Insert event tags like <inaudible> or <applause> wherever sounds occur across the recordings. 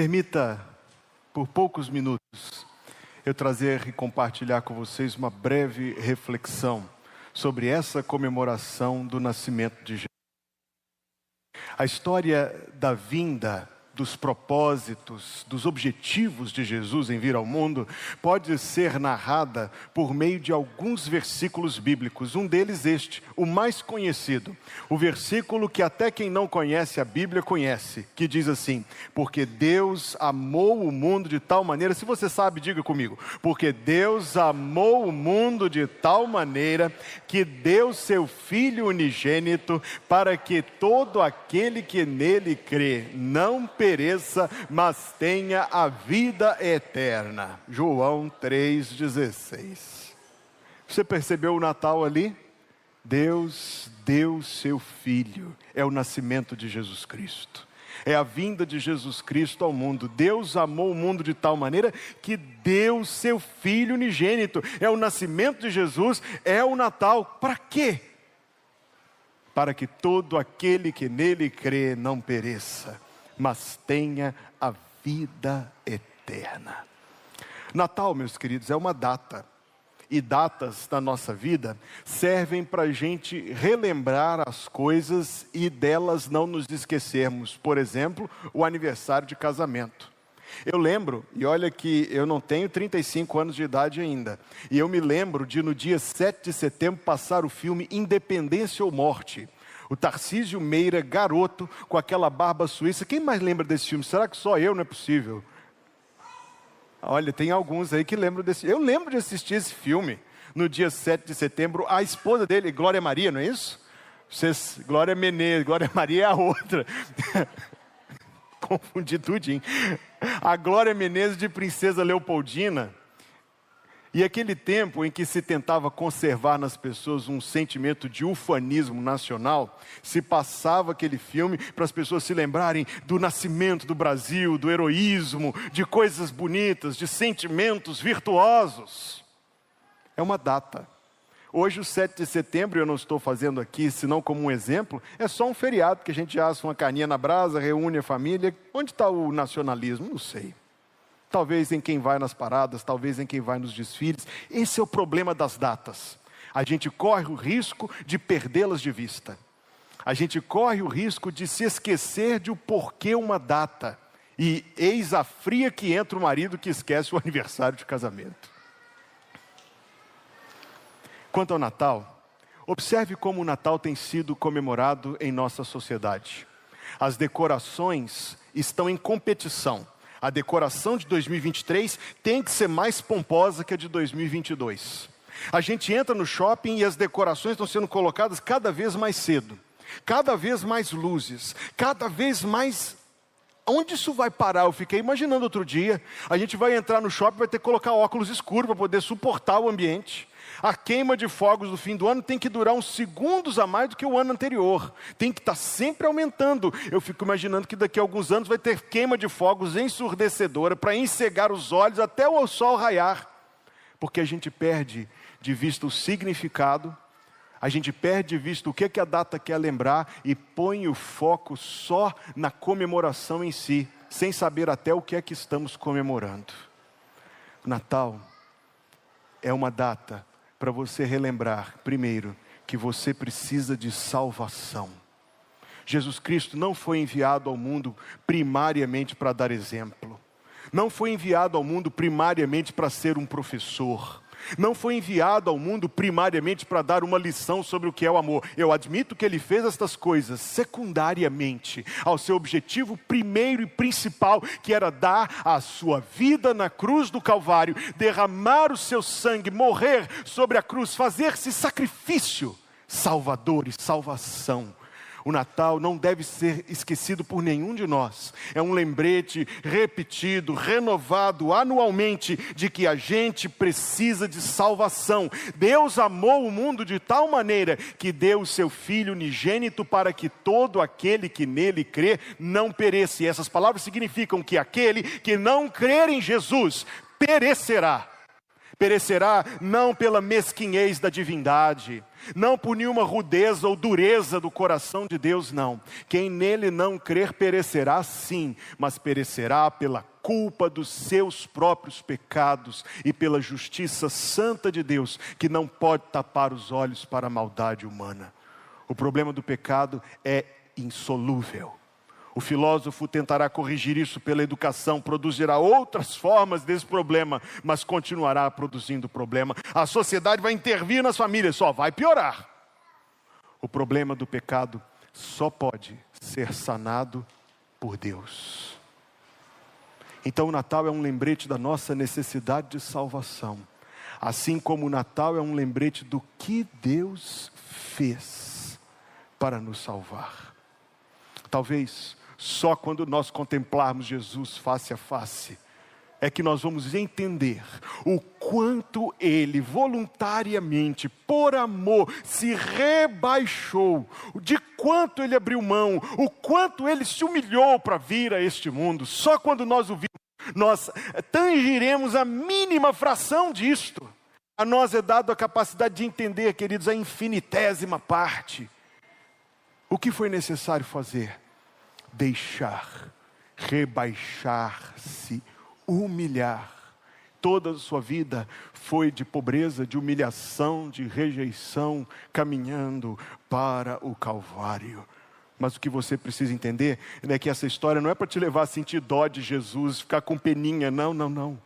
Permita, por poucos minutos, eu trazer e compartilhar com vocês uma breve reflexão sobre essa comemoração do nascimento de Jesus. A história da vinda dos propósitos, dos objetivos de Jesus em vir ao mundo, pode ser narrada por meio de alguns versículos bíblicos. Um deles, este, o mais conhecido, o versículo que até quem não conhece a Bíblia conhece, que diz assim: Porque Deus amou o mundo de tal maneira, se você sabe, diga comigo, porque Deus amou o mundo de tal maneira que deu seu Filho unigênito para que todo aquele que nele crê não pereça pereça, mas tenha a vida eterna. João 3,16. Você percebeu o Natal ali? Deus deu seu Filho, é o nascimento de Jesus Cristo. É a vinda de Jesus Cristo ao mundo. Deus amou o mundo de tal maneira que deu seu Filho unigênito. É o nascimento de Jesus, é o Natal. Para quê? Para que todo aquele que nele crê não pereça, mas tenha a vida eterna. Natal, meus queridos, é uma data. E datas da nossa vida servem para a gente relembrar as coisas e delas não nos esquecermos. Por exemplo, o aniversário de casamento. Eu lembro, e olha que eu não tenho 35 anos de idade ainda, e eu me lembro de no dia 7 de setembro passar o filme Independência ou Morte o Tarcísio Meira, garoto, com aquela barba suíça. Quem mais lembra desse filme? Será que só eu não é possível? Olha, tem alguns aí que lembram desse. Eu lembro de assistir esse filme no dia 7 de setembro. A esposa dele, Glória Maria, não é isso? Vocês, Glória Menezes, Glória Maria é a outra. <laughs> Confundi tudinho. A Glória Menezes de Princesa Leopoldina e aquele tempo em que se tentava conservar nas pessoas um sentimento de ufanismo nacional, se passava aquele filme para as pessoas se lembrarem do nascimento do Brasil, do heroísmo, de coisas bonitas, de sentimentos virtuosos. É uma data. Hoje, o 7 de setembro, eu não estou fazendo aqui, senão como um exemplo, é só um feriado que a gente assa uma caninha na brasa, reúne a família. Onde está o nacionalismo? Não sei talvez em quem vai nas paradas, talvez em quem vai nos desfiles. Esse é o problema das datas. A gente corre o risco de perdê-las de vista. A gente corre o risco de se esquecer de o porquê uma data. E eis a fria que entra o marido que esquece o aniversário de casamento. Quanto ao Natal, observe como o Natal tem sido comemorado em nossa sociedade. As decorações estão em competição a decoração de 2023 tem que ser mais pomposa que a de 2022. A gente entra no shopping e as decorações estão sendo colocadas cada vez mais cedo, cada vez mais luzes, cada vez mais Onde isso vai parar? Eu fiquei imaginando outro dia. A gente vai entrar no shopping, vai ter que colocar óculos escuros para poder suportar o ambiente. A queima de fogos do fim do ano tem que durar uns segundos a mais do que o ano anterior. Tem que estar tá sempre aumentando. Eu fico imaginando que daqui a alguns anos vai ter queima de fogos ensurdecedora para encegar os olhos até o sol raiar. Porque a gente perde de vista o significado, a gente perde de vista o que, que a data quer lembrar e põe o foco só na comemoração em si, sem saber até o que é que estamos comemorando. Natal é uma data para você relembrar, primeiro, que você precisa de salvação. Jesus Cristo não foi enviado ao mundo primariamente para dar exemplo, não foi enviado ao mundo primariamente para ser um professor, não foi enviado ao mundo primariamente para dar uma lição sobre o que é o amor. Eu admito que ele fez estas coisas secundariamente ao seu objetivo primeiro e principal, que era dar a sua vida na cruz do Calvário, derramar o seu sangue, morrer sobre a cruz, fazer-se sacrifício, salvador e salvação o Natal não deve ser esquecido por nenhum de nós. É um lembrete repetido, renovado anualmente de que a gente precisa de salvação. Deus amou o mundo de tal maneira que deu o seu Filho unigênito para que todo aquele que nele crê não pereça. E essas palavras significam que aquele que não crer em Jesus perecerá. Perecerá não pela mesquinhez da divindade, não por nenhuma rudeza ou dureza do coração de Deus, não. Quem nele não crer perecerá sim, mas perecerá pela culpa dos seus próprios pecados e pela justiça santa de Deus, que não pode tapar os olhos para a maldade humana. O problema do pecado é insolúvel. O filósofo tentará corrigir isso pela educação, produzirá outras formas desse problema, mas continuará produzindo problema. A sociedade vai intervir nas famílias, só vai piorar. O problema do pecado só pode ser sanado por Deus. Então o Natal é um lembrete da nossa necessidade de salvação, assim como o Natal é um lembrete do que Deus fez para nos salvar. Talvez só quando nós contemplarmos Jesus face a face é que nós vamos entender o quanto ele voluntariamente, por amor, se rebaixou, de quanto ele abriu mão, o quanto ele se humilhou para vir a este mundo. Só quando nós o vimos, nós tangiremos a mínima fração disto. A nós é dado a capacidade de entender, queridos, a infinitésima parte. O que foi necessário fazer? Deixar, rebaixar-se, humilhar. Toda a sua vida foi de pobreza, de humilhação, de rejeição, caminhando para o Calvário. Mas o que você precisa entender é que essa história não é para te levar a sentir dó de Jesus, ficar com peninha, não, não, não.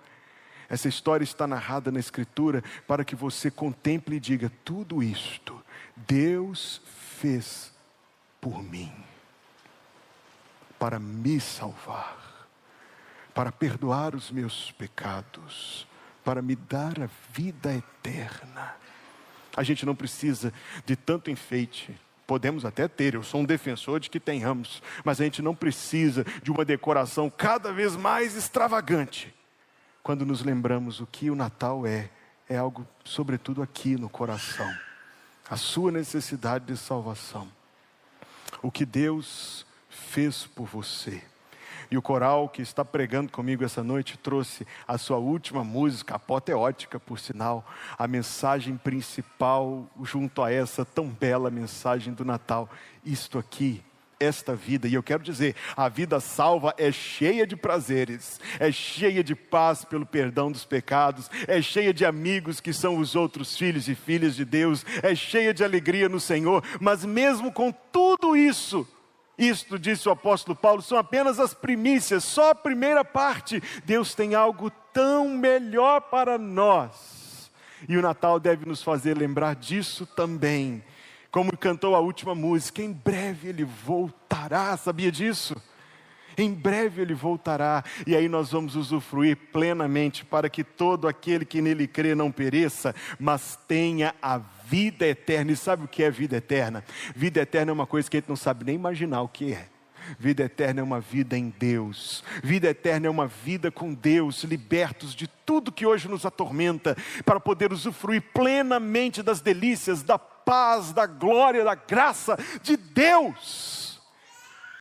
Essa história está narrada na Escritura para que você contemple e diga: tudo isto Deus fez por mim para me salvar, para perdoar os meus pecados, para me dar a vida eterna. A gente não precisa de tanto enfeite. Podemos até ter, eu sou um defensor de que tenhamos, mas a gente não precisa de uma decoração cada vez mais extravagante. Quando nos lembramos o que o Natal é, é algo, sobretudo, aqui no coração. A sua necessidade de salvação. O que Deus fez por você. E o coral que está pregando comigo essa noite trouxe a sua última música, apoteótica, por sinal, a mensagem principal junto a essa tão bela mensagem do Natal. Isto aqui esta vida. E eu quero dizer, a vida salva é cheia de prazeres, é cheia de paz pelo perdão dos pecados, é cheia de amigos que são os outros filhos e filhas de Deus, é cheia de alegria no Senhor, mas mesmo com tudo isso, isto, disse o apóstolo Paulo, são apenas as primícias, só a primeira parte. Deus tem algo tão melhor para nós. E o Natal deve nos fazer lembrar disso também. Como cantou a última música, em breve ele voltará, sabia disso? Em breve ele voltará, e aí nós vamos usufruir plenamente para que todo aquele que nele crê não pereça, mas tenha a vida eterna. E sabe o que é vida eterna? Vida eterna é uma coisa que a gente não sabe nem imaginar o que é. Vida eterna é uma vida em Deus. Vida eterna é uma vida com Deus, libertos de tudo que hoje nos atormenta, para poder usufruir plenamente das delícias, da paz, da glória, da graça de Deus.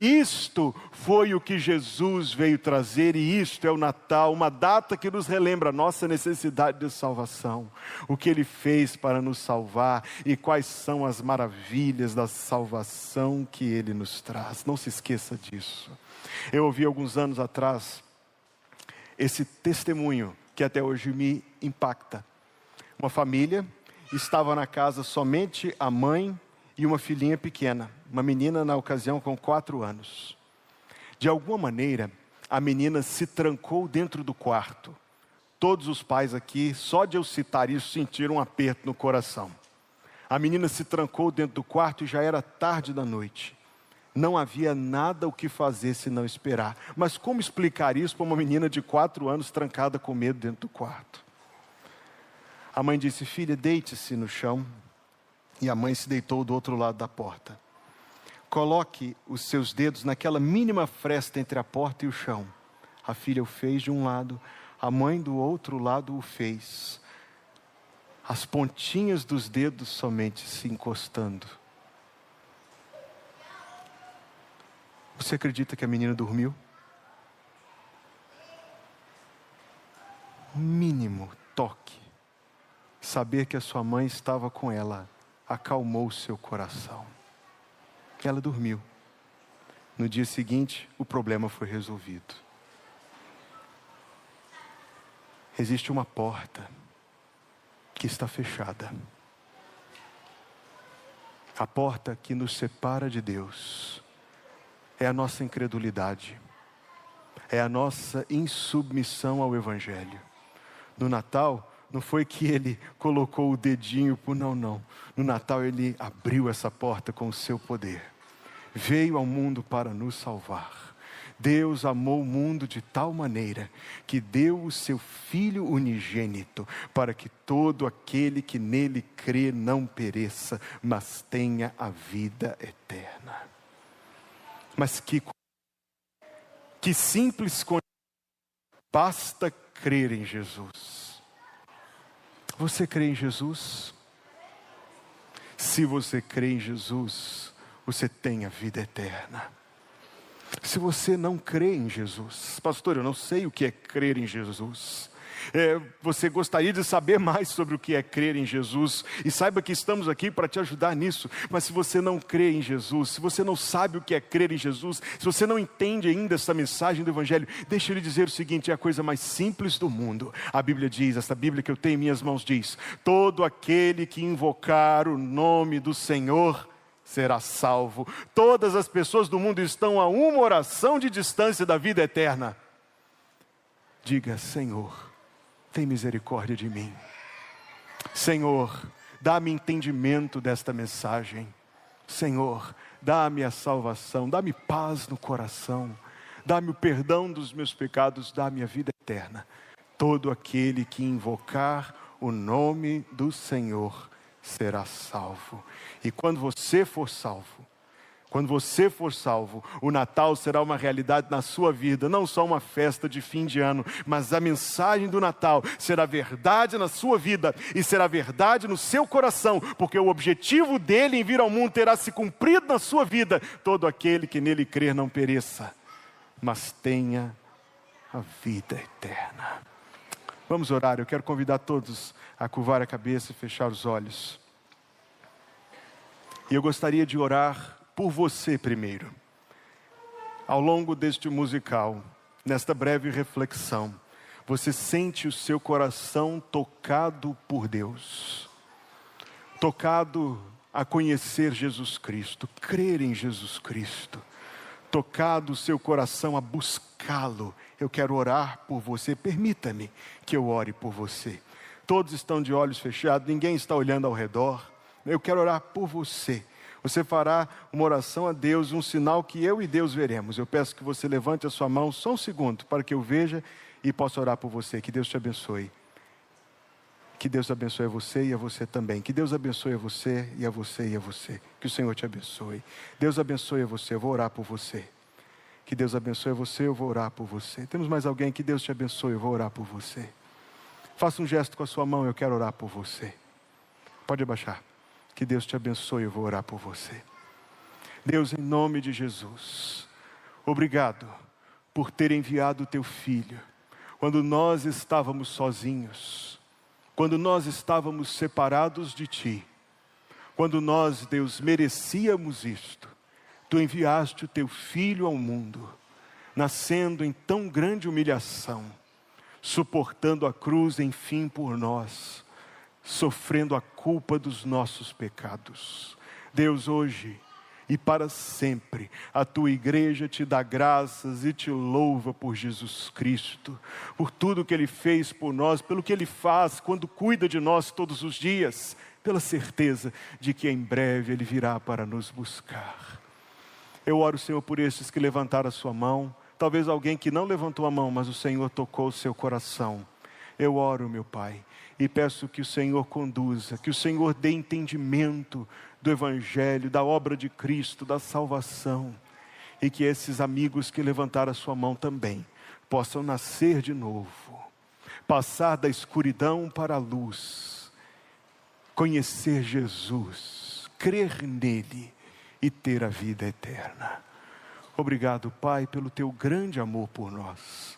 Isto foi o que Jesus veio trazer, e isto é o Natal, uma data que nos relembra a nossa necessidade de salvação, o que Ele fez para nos salvar e quais são as maravilhas da salvação que Ele nos traz. Não se esqueça disso. Eu ouvi alguns anos atrás esse testemunho que até hoje me impacta. Uma família estava na casa somente a mãe e uma filhinha pequena uma menina na ocasião com quatro anos. De alguma maneira, a menina se trancou dentro do quarto. Todos os pais aqui, só de eu citar isso, sentiram um aperto no coração. A menina se trancou dentro do quarto e já era tarde da noite. Não havia nada o que fazer se não esperar. Mas como explicar isso para uma menina de quatro anos trancada com medo dentro do quarto? A mãe disse: Filha, deite-se no chão. E a mãe se deitou do outro lado da porta. Coloque os seus dedos naquela mínima fresta entre a porta e o chão. A filha o fez de um lado, a mãe do outro lado o fez. As pontinhas dos dedos somente se encostando. Você acredita que a menina dormiu? Mínimo toque saber que a sua mãe estava com ela acalmou seu coração. Ela dormiu. No dia seguinte, o problema foi resolvido. Existe uma porta que está fechada. A porta que nos separa de Deus é a nossa incredulidade, é a nossa insubmissão ao Evangelho. No Natal, não foi que ele colocou o dedinho por não, não. No Natal ele abriu essa porta com o seu poder. Veio ao mundo para nos salvar. Deus amou o mundo de tal maneira que deu o seu Filho unigênito para que todo aquele que nele crê não pereça, mas tenha a vida eterna. Mas que, que simples basta crer em Jesus. Você crê em Jesus? Se você crê em Jesus, você tem a vida eterna. Se você não crê em Jesus, pastor, eu não sei o que é crer em Jesus. É, você gostaria de saber mais sobre o que é crer em Jesus, e saiba que estamos aqui para te ajudar nisso. Mas se você não crê em Jesus, se você não sabe o que é crer em Jesus, se você não entende ainda essa mensagem do Evangelho, deixa eu lhe dizer o seguinte: é a coisa mais simples do mundo. A Bíblia diz, essa Bíblia que eu tenho em minhas mãos diz: todo aquele que invocar o nome do Senhor será salvo. Todas as pessoas do mundo estão a uma oração de distância da vida eterna. Diga, Senhor, tem misericórdia de mim. Senhor, dá-me entendimento desta mensagem. Senhor, dá-me a salvação, dá-me paz no coração, dá-me o perdão dos meus pecados, dá-me a vida eterna. Todo aquele que invocar o nome do Senhor será salvo. E quando você for salvo, quando você for salvo, o Natal será uma realidade na sua vida, não só uma festa de fim de ano, mas a mensagem do Natal será verdade na sua vida e será verdade no seu coração, porque o objetivo dele em vir ao mundo terá se cumprido na sua vida. Todo aquele que nele crer não pereça, mas tenha a vida eterna. Vamos orar, eu quero convidar todos a curvar a cabeça e fechar os olhos. E eu gostaria de orar por você primeiro. Ao longo deste musical, nesta breve reflexão, você sente o seu coração tocado por Deus, tocado a conhecer Jesus Cristo, crer em Jesus Cristo, tocado o seu coração a buscá-lo. Eu quero orar por você, permita-me que eu ore por você. Todos estão de olhos fechados, ninguém está olhando ao redor. Eu quero orar por você você fará uma oração a Deus, um sinal que eu e Deus veremos. Eu peço que você levante a sua mão só um segundo para que eu veja e possa orar por você. Que Deus te abençoe. Que Deus abençoe a você e a você também. Que Deus abençoe a você e a você e a você. Que o Senhor te abençoe. Deus abençoe a você. Eu vou orar por você. Que Deus abençoe você. Eu vou orar por você. Temos mais alguém? Que Deus te abençoe. Eu vou orar por você. Faça um gesto com a sua mão. Eu quero orar por você. Pode abaixar. Que Deus te abençoe, eu vou orar por você. Deus, em nome de Jesus, obrigado por ter enviado o teu filho, quando nós estávamos sozinhos, quando nós estávamos separados de ti, quando nós, Deus, merecíamos isto, tu enviaste o teu filho ao mundo, nascendo em tão grande humilhação, suportando a cruz, enfim, por nós sofrendo a culpa dos nossos pecados. Deus, hoje e para sempre, a tua igreja te dá graças e te louva por Jesus Cristo, por tudo que ele fez por nós, pelo que ele faz quando cuida de nós todos os dias, pela certeza de que em breve ele virá para nos buscar. Eu oro, Senhor, por esses que levantaram a sua mão, talvez alguém que não levantou a mão, mas o Senhor tocou o seu coração. Eu oro, meu Pai, e peço que o Senhor conduza, que o Senhor dê entendimento do Evangelho, da obra de Cristo, da salvação, e que esses amigos que levantaram a sua mão também possam nascer de novo, passar da escuridão para a luz, conhecer Jesus, crer nele e ter a vida eterna. Obrigado, Pai, pelo teu grande amor por nós.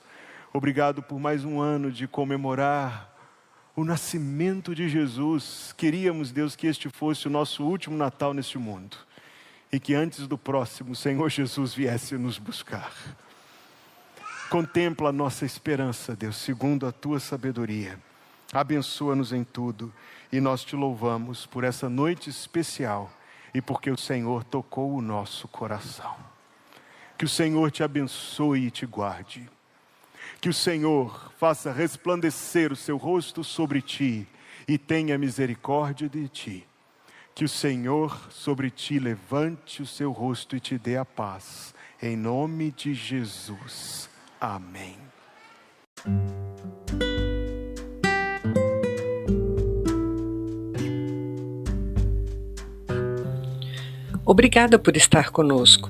Obrigado por mais um ano de comemorar o nascimento de Jesus. Queríamos, Deus, que este fosse o nosso último Natal neste mundo e que antes do próximo, o Senhor Jesus viesse nos buscar. Contempla a nossa esperança, Deus, segundo a tua sabedoria. Abençoa-nos em tudo e nós te louvamos por essa noite especial e porque o Senhor tocou o nosso coração. Que o Senhor te abençoe e te guarde. Que o Senhor faça resplandecer o seu rosto sobre ti e tenha misericórdia de ti. Que o Senhor sobre ti levante o seu rosto e te dê a paz. Em nome de Jesus. Amém. Obrigada por estar conosco.